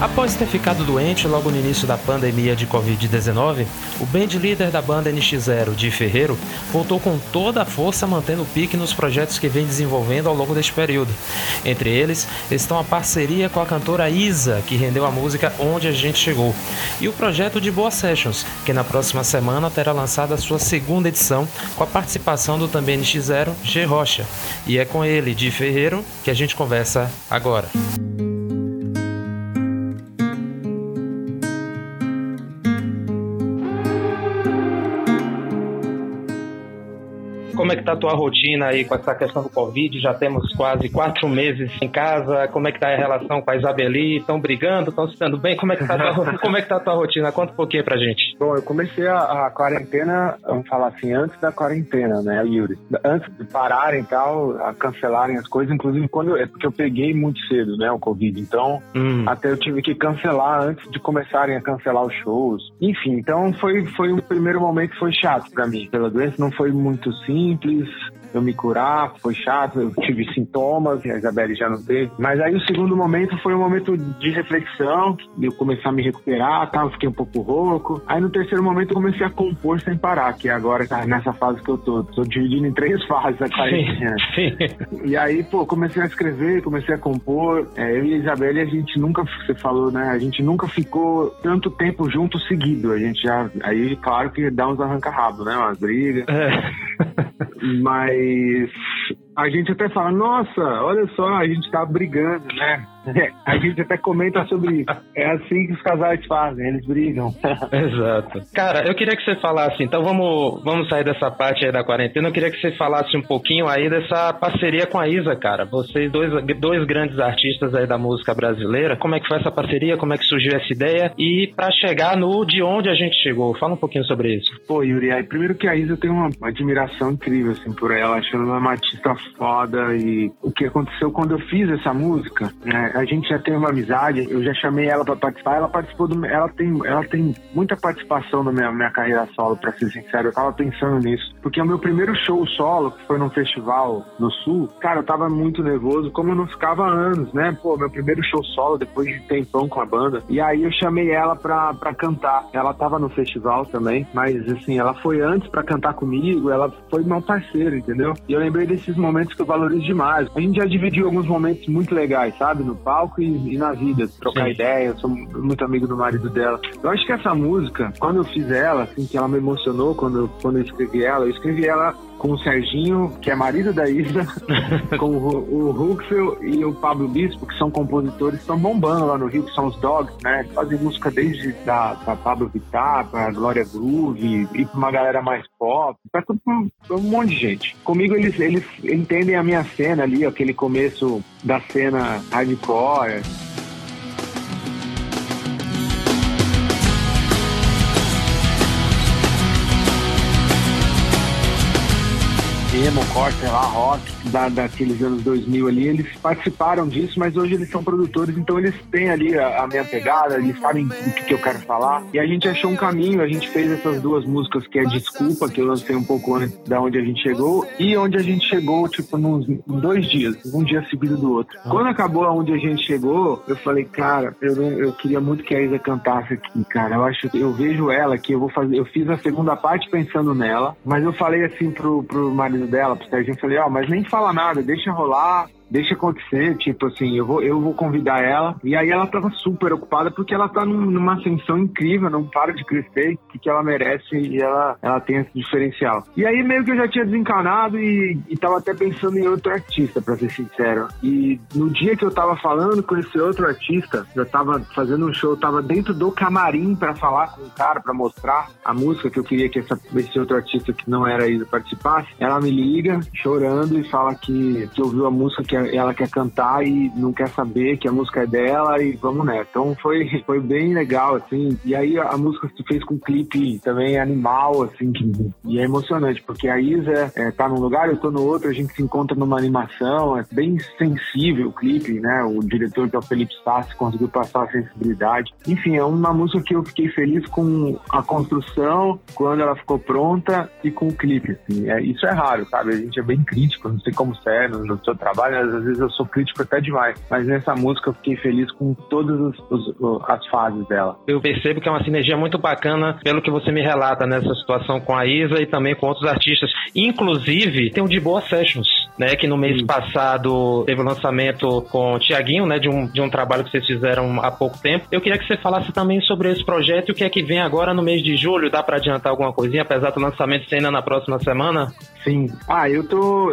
Após ter ficado doente logo no início da pandemia de Covid-19, o band líder da banda NX0, Di Ferreiro, voltou com toda a força mantendo o pique nos projetos que vem desenvolvendo ao longo deste período. Entre eles estão a parceria com a cantora Isa, que rendeu a música Onde a Gente Chegou, e o projeto de Boa Sessions, que na próxima semana terá lançado a sua segunda edição com a participação do também NX0, G Rocha. E é com ele, Di Ferreiro, que a gente conversa agora. Tá a tua rotina aí com essa questão do Covid? Já temos quase quatro meses em casa. Como é que tá a relação com a Isabeli? Estão brigando? Estão se dando bem? Como é que tá a tua, como é que tá a tua rotina? Conta um pouquinho pra gente. Bom, eu comecei a, a quarentena, vamos falar assim, antes da quarentena, né, Yuri? Antes de pararem e tal, a cancelarem as coisas, inclusive quando é porque eu peguei muito cedo, né, o Covid. Então, hum. até eu tive que cancelar antes de começarem a cancelar os shows. Enfim, então foi foi o primeiro momento que foi chato para mim. Pela doença não foi muito simples eu me curar, foi chato, eu tive sintomas, a Isabelle já não teve. Mas aí o segundo momento foi um momento de reflexão, de eu começar a me recuperar, tal, fiquei um pouco rouco. Aí no terceiro momento eu comecei a compor sem parar, que agora tá nessa fase que eu tô. Tô dividindo em três fases a quarentena. E aí, pô, comecei a escrever, comecei a compor. É, eu e a Isabelle, a gente nunca, você falou, né? A gente nunca ficou tanto tempo junto seguido. A gente já, aí, claro que dá uns arranca-rabo, né? Umas brigas. É. Mas a gente até fala, nossa, olha só, a gente tá brigando, né? A gente até comenta sobre isso. É assim que os casais fazem, eles brigam. Exato. Cara, eu queria que você falasse, então vamos, vamos sair dessa parte aí da quarentena. Eu queria que você falasse um pouquinho aí dessa parceria com a Isa, cara. Vocês dois, dois grandes artistas aí da música brasileira. Como é que foi essa parceria? Como é que surgiu essa ideia? E para chegar no de onde a gente chegou, fala um pouquinho sobre isso. Pô, Yuri, aí, primeiro que a Isa tem uma, uma admiração incrível assim por ela, achando ela uma artista foda e o que aconteceu quando eu fiz essa música, né? a gente já tem uma amizade, eu já chamei ela para participar, ela participou do. Ela tem, ela tem muita participação na minha, minha carreira solo, para ser sincero. Eu tava pensando nisso. Porque o meu primeiro show solo, que foi num festival no Sul, cara, eu tava muito nervoso, como eu não ficava há anos, né? Pô, meu primeiro show solo, depois de tempão com a banda. E aí eu chamei ela pra, pra cantar. Ela tava no festival também, mas assim, ela foi antes para cantar comigo, ela foi meu parceiro, entendeu? E eu lembrei desses momentos que eu valorizo demais. A gente já dividiu alguns momentos muito legais, sabe? No palco e, e na vida, trocar Sim. ideia. Eu sou muito amigo do marido dela. Eu acho que essa música, quando eu fiz ela, assim, que ela me emocionou quando quando eu escrevi ela, eu escrevi ela com o Serginho, que é marido da Isa, com o, o Huxel e o Pablo Bispo, que são compositores, estão bombando lá no Rio, que são os Dogs, né? Fazem música desde da, da Pablo Vittar, pra Glória Groove, e pra uma galera mais pop, pra, pra, pra um monte de gente. Comigo eles, eles entendem a minha cena ali, aquele começo da cena hardcore, emo, core, sei lá, rock, da, daqueles anos 2000 ali, eles participaram disso, mas hoje eles são produtores, então eles têm ali a, a minha pegada, eles sabem o que, que, eu quero falar. E a gente achou um caminho, a gente fez essas duas músicas que é Desculpa, que eu lancei um pouco antes da onde a gente chegou, e onde a gente chegou, tipo, nos em dois dias, um dia seguido do outro. Ah. Quando acabou aonde a gente chegou, eu falei, cara, eu, eu queria muito que a Isa cantasse aqui, cara. Eu acho eu vejo ela que eu vou fazer, eu fiz a segunda parte pensando nela, mas eu falei assim pro, pro marido dela, pro Serginho, falei, ó, oh, mas nem fala nada, deixa rolar, deixa acontecer, tipo assim, eu vou, eu vou convidar ela. E aí ela tava super ocupada porque ela tá num, numa ascensão incrível, não para de crescer, que, que ela merece e ela, ela tem esse diferencial. E aí meio que eu já tinha desencanado e, e tava até pensando em outro artista, pra ser sincero. E no dia que eu tava falando com esse outro artista, eu tava fazendo um show, tava dentro do camarim para falar com o cara, para mostrar a música que eu queria que essa, esse outro artista que não era isso participasse. Ela me liga chorando e fala que, que ouviu a música que ela quer cantar e não quer saber que a música é dela e vamos nessa. Então foi, foi bem legal, assim. E aí a, música se fez com um clipe também animal, assim, que, e é emocionante, porque a Isa é, tá num lugar, eu tô no outro, a gente se encontra numa animação, é bem sensível o clipe, né? O diretor, que é o Felipe Sassi, conseguiu passar a sensibilidade. Enfim, é uma música que eu fiquei feliz com a construção, quando ela ficou pronta e com o clipe, assim. É, isso é raro, sabe? A gente é bem crítico, não sei como você é no, no seu trabalho, várias, às vezes eu sou crítico até demais, mas nessa música eu fiquei feliz com todas os, as fases dela. Eu percebo que é uma sinergia muito bacana pelo que você me relata nessa situação com a Isa e também com outros artistas. Inclusive, tem o De Boa Sessions, né, que no mês Sim. passado teve o lançamento com o Tiaguinho, né, de um, de um trabalho que vocês fizeram há pouco tempo. Eu queria que você falasse também sobre esse projeto e o que é que vem agora no mês de julho. Dá para adiantar alguma coisinha, apesar do lançamento ser ainda na próxima semana? Sim. Ah, eu tô,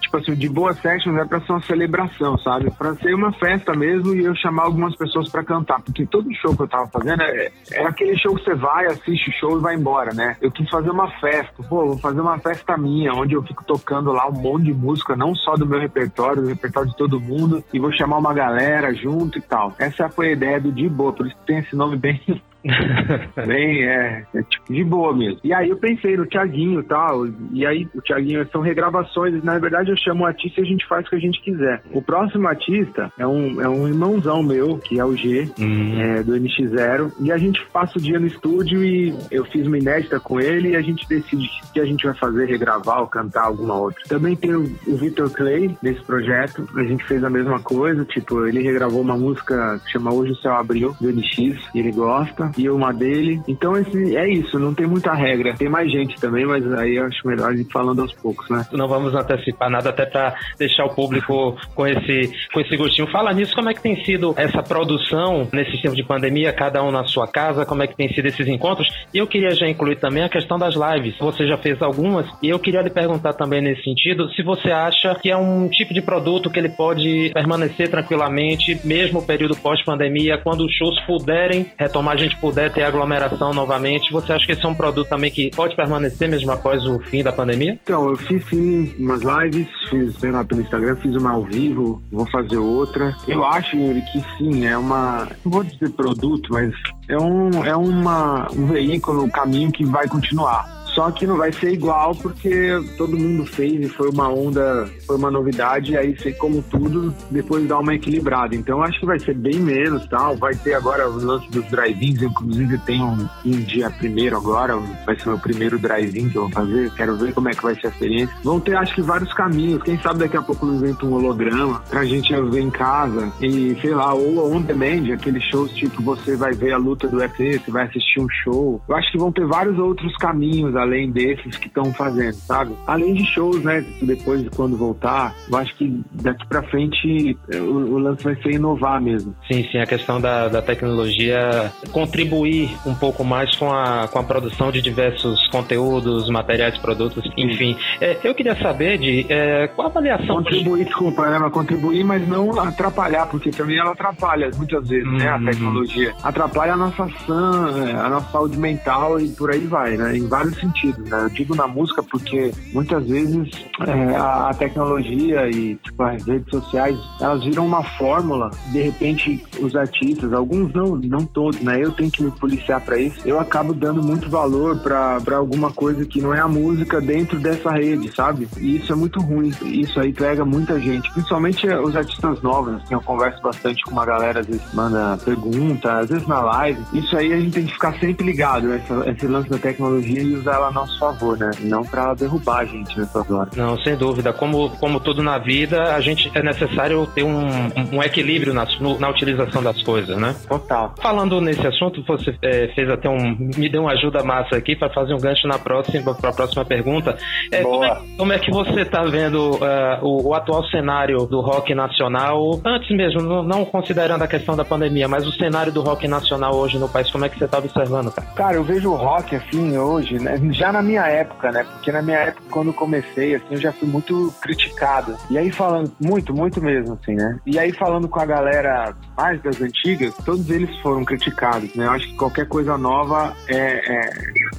tipo assim, de boa sessions é pra uma celebração, sabe? Pra ser uma festa mesmo e eu chamar algumas pessoas pra cantar. Porque todo show que eu tava fazendo é, é aquele show que você vai, assiste o show e vai embora, né? Eu quis fazer uma festa. Pô, vou fazer uma festa minha, onde eu fico tocando lá um monte de música, não só do meu repertório, do repertório de todo mundo, e vou chamar uma galera junto e tal. Essa foi a ideia do De Boa, por isso tem esse nome bem Bem, é, é tipo, de boa mesmo. E aí eu pensei no Tiaguinho e tal, e aí o Tiaguinho são regravações, na verdade eu chamo o artista e a gente faz o que a gente quiser. O próximo artista é um, é um irmãozão meu, que é o G, uhum. é, do NX0, e a gente passa o dia no estúdio e eu fiz uma inédita com ele e a gente decide o que a gente vai fazer, regravar ou cantar alguma outra. Também tem o, o Victor Clay nesse projeto, a gente fez a mesma coisa, tipo, ele regravou uma música que chama Hoje o Céu Abriu, do NX, e ele gosta e uma dele. Então esse, é isso, não tem muita regra. Tem mais gente também, mas aí eu acho melhor a gente falando aos poucos, né? Não vamos antecipar nada até para deixar o público com esse, com esse gostinho. Fala nisso, como é que tem sido essa produção nesse tempo de pandemia, cada um na sua casa, como é que tem sido esses encontros? E eu queria já incluir também a questão das lives. Você já fez algumas e eu queria lhe perguntar também nesse sentido se você acha que é um tipo de produto que ele pode permanecer tranquilamente, mesmo o período pós-pandemia, quando os shows puderem retomar, a gente puder ter aglomeração novamente, você acha que esse é um produto também que pode permanecer mesmo após o fim da pandemia? Então, eu fiz sim umas lives, fiz lá, pelo Instagram, fiz uma ao vivo, vou fazer outra. Eu acho, Yuri, que sim, é uma. Não vou dizer produto, mas é um, é uma, um veículo, um caminho que vai continuar. Só que não vai ser igual porque todo mundo fez e foi uma onda, foi uma novidade, e aí sei como tudo, depois dá uma equilibrada. Então acho que vai ser bem menos tal. Vai ter agora o lance dos drive-ins, inclusive tem um, um, dia primeiro agora, vai ser meu primeiro drive-in que eu vou fazer. Quero ver como é que vai ser a experiência. Vão ter acho que vários caminhos. Quem sabe daqui a pouco eu invento um holograma pra gente ver em casa e sei lá, ou on demand, aqueles shows tipo você vai ver a luta do UFC, você vai assistir um show. Eu acho que vão ter vários outros caminhos além desses que estão fazendo, sabe? Além de shows, né? Depois de quando voltar, eu acho que daqui para frente o, o, lance vai ser inovar mesmo. Sim, sim, a questão da, da tecnologia contribuir um pouco mais com a, com a produção de diversos conteúdos, materiais, produtos, enfim. É, eu queria saber de é, qual a avaliação. Contribuir, desculpa, né? contribuir, mas não atrapalhar, porque também ela atrapalha muitas vezes, né? A uhum. tecnologia. Atrapalha a nossa ação, a nossa saúde mental e por aí vai, né? Em vários sentidos sentido, né? Eu digo na música porque muitas vezes é, a tecnologia e tipo, as redes sociais, elas viram uma fórmula. De repente, os artistas, alguns não, não todos, né? Eu tenho que me policiar para isso. Eu acabo dando muito valor para alguma coisa que não é a música dentro dessa rede, sabe? E isso é muito ruim. Isso aí pega muita gente, principalmente os artistas novos. Assim, eu converso bastante com uma galera, às vezes manda pergunta, às vezes na live. Isso aí a gente tem que ficar sempre ligado, essa, esse lance da tecnologia e usar ela a nosso favor, né? Não para derrubar a gente nessas horas. Não, sem dúvida. Como, como tudo na vida, a gente é necessário ter um, um equilíbrio na, na utilização das coisas, né? Total. Falando nesse assunto, você é, fez até um. me deu uma ajuda massa aqui para fazer um gancho na próxima, para a próxima pergunta. É, como, é, como, é, que você está vendo uh, o, o, atual cenário do rock nacional, antes mesmo, não, não, considerando a questão da pandemia, mas o cenário do rock nacional hoje no país, como é que você está observando, cara? Cara, eu vejo o rock assim hoje, né? Já na minha época, né? Porque na minha época, quando comecei, assim, eu já fui muito criticado. E aí falando, muito, muito mesmo, assim, né? E aí falando com a galera mais das antigas, todos eles foram criticados, né? Eu acho que qualquer coisa nova é, é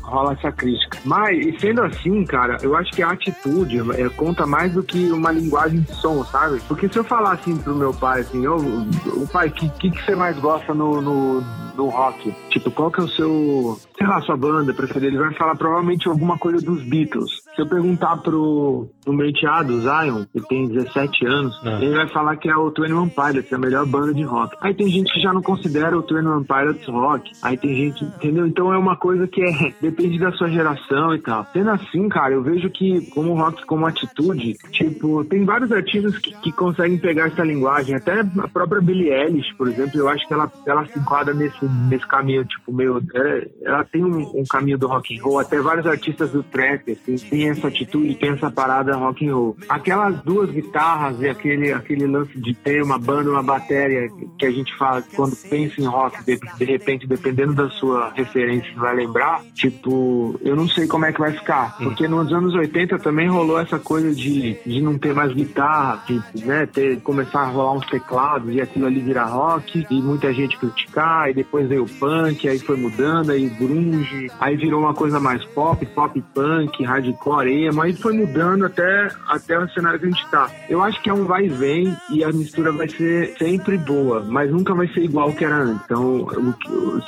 rola essa crítica. Mas, e sendo assim, cara, eu acho que a atitude é, conta mais do que uma linguagem de som, sabe? Porque se eu falar assim pro meu pai, assim, ô, o pai, o que, que, que você mais gosta no, no, no rock? Tipo, qual que é o seu, sei lá, sua banda preferida? Ele vai falar provavelmente alguma coisa dos Beatles. Se eu perguntar pro, pro meu enteado, Zion, que tem 17 anos, é. ele vai falar que é o Twenty One Pilots, é a melhor banda de rock. Aí tem gente que já não considera o Twenty One Pilots rock. Aí tem gente, entendeu? Então é uma coisa que é depende da sua geração e tal. Sendo assim, cara, eu vejo que como rock, como atitude, tipo, tem vários artistas que, que conseguem pegar essa linguagem. Até a própria Billie Eilish, por exemplo, eu acho que ela, ela se enquadra nesse, nesse caminho, tipo, meio. É, ela tem um, um, caminho do rock and roll. Até vários artistas do trap, assim, tem essa atitude, tem essa parada rock and roll. Aquelas duas guitarras e aquele, aquele lance de ter uma banda, uma bateria que a gente fala quando pensa em rock, de, de repente, dependendo da sua referência, vai lembrar. Tipo, eu não sei como é que vai ficar. Hum. Porque nos anos 80 também rolou essa coisa de, de não ter mais guitarra, de, né, ter, começar a rolar uns teclados e aquilo ali virar rock, e muita gente criticar, e depois veio o punk, aí foi mudando, aí grunge, aí virou uma coisa mais pop, pop punk, hardcore, emo, aí foi mudando até, até o cenário que a gente tá. Eu acho que é um vai e vem e a mistura vai ser sempre boa, mas nunca vai ser igual que era antes. Então,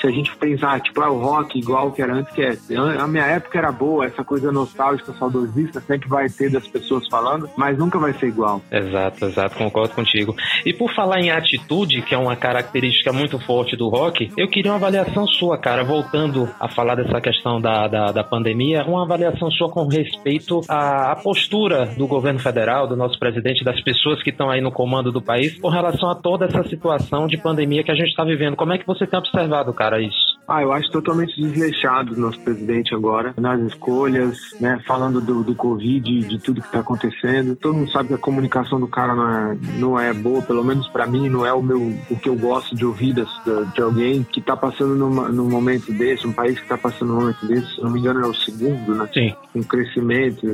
se a gente pensar, tipo, ah, o rock igual que era antes, que é, a minha época era boa, essa coisa nostálgica, saudosista, sempre vai ter das pessoas falando, mas nunca vai ser igual. Exato, exato, concordo contigo. E por falar em atitude, que é uma característica muito forte do rock, eu queria uma avaliação sua, cara, voltando a falar dessa questão da, da, da pandemia, uma avaliação sua com respeito à, à postura do governo federal, do nosso presidente, das pessoas que estão aí no comando do país, com relação a toda essa situação de pandemia que a gente está vivendo. Como é que você tem observado, cara, isso? Ah, eu acho totalmente desleixado o nosso presidente agora, nas escolhas, né, falando do, do Covid, de tudo que está acontecendo. Todo mundo sabe que a comunicação do cara não é, não é boa, pelo menos para mim, não é o meu o que eu gosto de ouvir das, de alguém que está passando numa, num momento desse, um país que está passando num momento desse, se não me engano é o segundo, né? Sim. Um crescimento,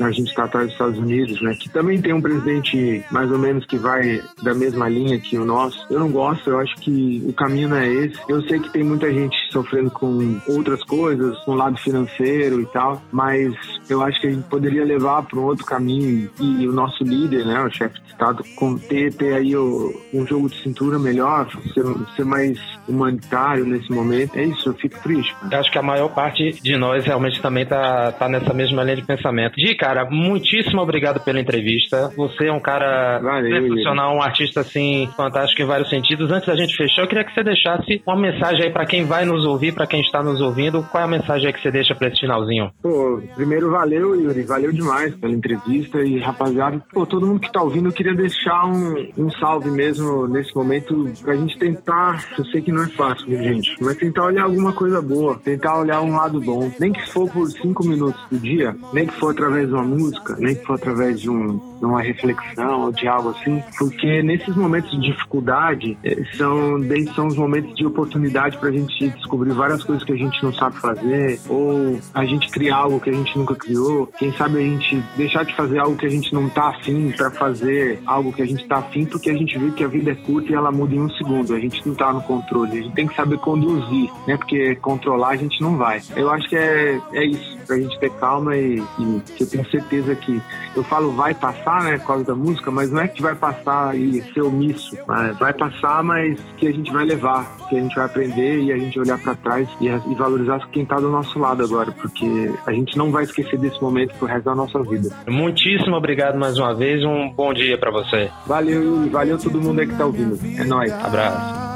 a gente está atrás dos Estados Unidos, né? Que também tem um presidente mais ou menos que vai da mesma linha que o nosso. Eu não gosto, eu acho que o caminho não é esse. Eu sei que tem muita gente gente sofrendo com outras coisas, com o lado financeiro e tal, mas eu acho que a gente poderia levar para um outro caminho e o nosso líder, né, o chefe de Estado, ter, ter aí o, um jogo de cintura melhor, ser, ser mais humanitário nesse momento. É isso, eu fico triste. Eu acho que a maior parte de nós realmente também tá, tá nessa mesma linha de pensamento. Di, cara, muitíssimo obrigado pela entrevista. Você é um cara profissional, um artista assim fantástico em vários sentidos. Antes da gente fechar, eu queria que você deixasse uma mensagem aí para quem vai nos ouvir, para quem está nos ouvindo, qual é a mensagem que você deixa para esse finalzinho? Pô, primeiro valeu, Yuri, valeu demais pela entrevista. E rapaziada, pô, todo mundo que tá ouvindo, eu queria deixar um, um salve mesmo nesse momento pra gente tentar, eu sei que não é fácil, gente, mas tentar olhar alguma coisa boa, tentar olhar um lado bom, nem que for por cinco minutos do dia, nem que for através de uma música, nem que for através de, um, de uma reflexão ou de algo assim, porque nesses momentos de dificuldade eh, são, são os momentos de oportunidade pra gente descobrir várias coisas que a gente não sabe fazer, ou a gente criar algo que a gente nunca criou. Quem sabe a gente deixar de fazer algo que a gente não tá afim para fazer algo que a gente tá afim, porque a gente vê que a vida é curta e ela muda em um segundo. A gente não tá no controle, a gente tem que saber conduzir, né? Porque controlar a gente não vai. Eu acho que é, é isso, pra gente ter calma e, e eu tenho certeza que eu falo vai passar, né, por causa da música, mas não é que vai passar e ser omisso. Vai passar, mas que a gente vai levar, que a gente vai aprender e a gente olhar para trás e, e, valorizar quem está do nosso lado agora, porque a gente não vai esquecer desse momento pro resto da nossa vida. Muitíssimo obrigado mais uma vez, um bom dia para você. Valeu, valeu todo mundo aí que tá ouvindo. É nóis. Abraço.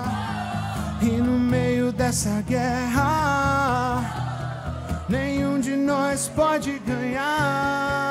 E no meio dessa guerra, nenhum de nós pode ganhar.